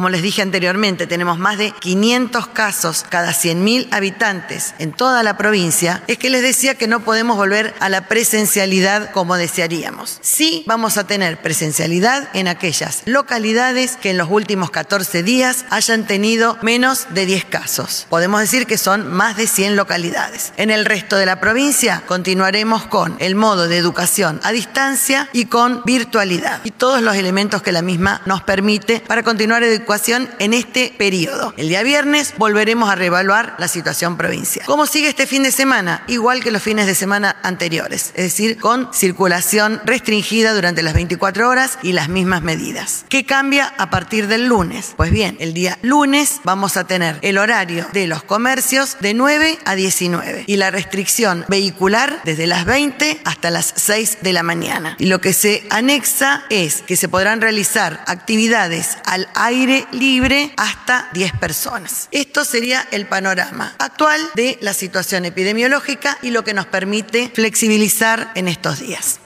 Como les dije anteriormente, tenemos más de 500 casos cada 100.000 habitantes en toda la provincia, es que les decía que no podemos volver a la presencialidad como desearíamos. Sí vamos a tener presencialidad en aquellas localidades que en los últimos 14 días hayan tenido menos de 10 casos. Podemos decir que son más de 100 localidades. En el resto de la provincia continuaremos con el modo de educación a distancia y con virtualidad y todos los elementos que la misma nos permite para continuar educando en este periodo. El día viernes volveremos a reevaluar la situación provincial. ¿Cómo sigue este fin de semana? Igual que los fines de semana anteriores, es decir, con circulación restringida durante las 24 horas y las mismas medidas. ¿Qué cambia a partir del lunes? Pues bien, el día lunes vamos a tener el horario de los comercios de 9 a 19 y la restricción vehicular desde las 20 hasta las 6 de la mañana. Y lo que se anexa es que se podrán realizar actividades al libre hasta 10 personas. Esto sería el panorama actual de la situación epidemiológica y lo que nos permite flexibilizar en estos días.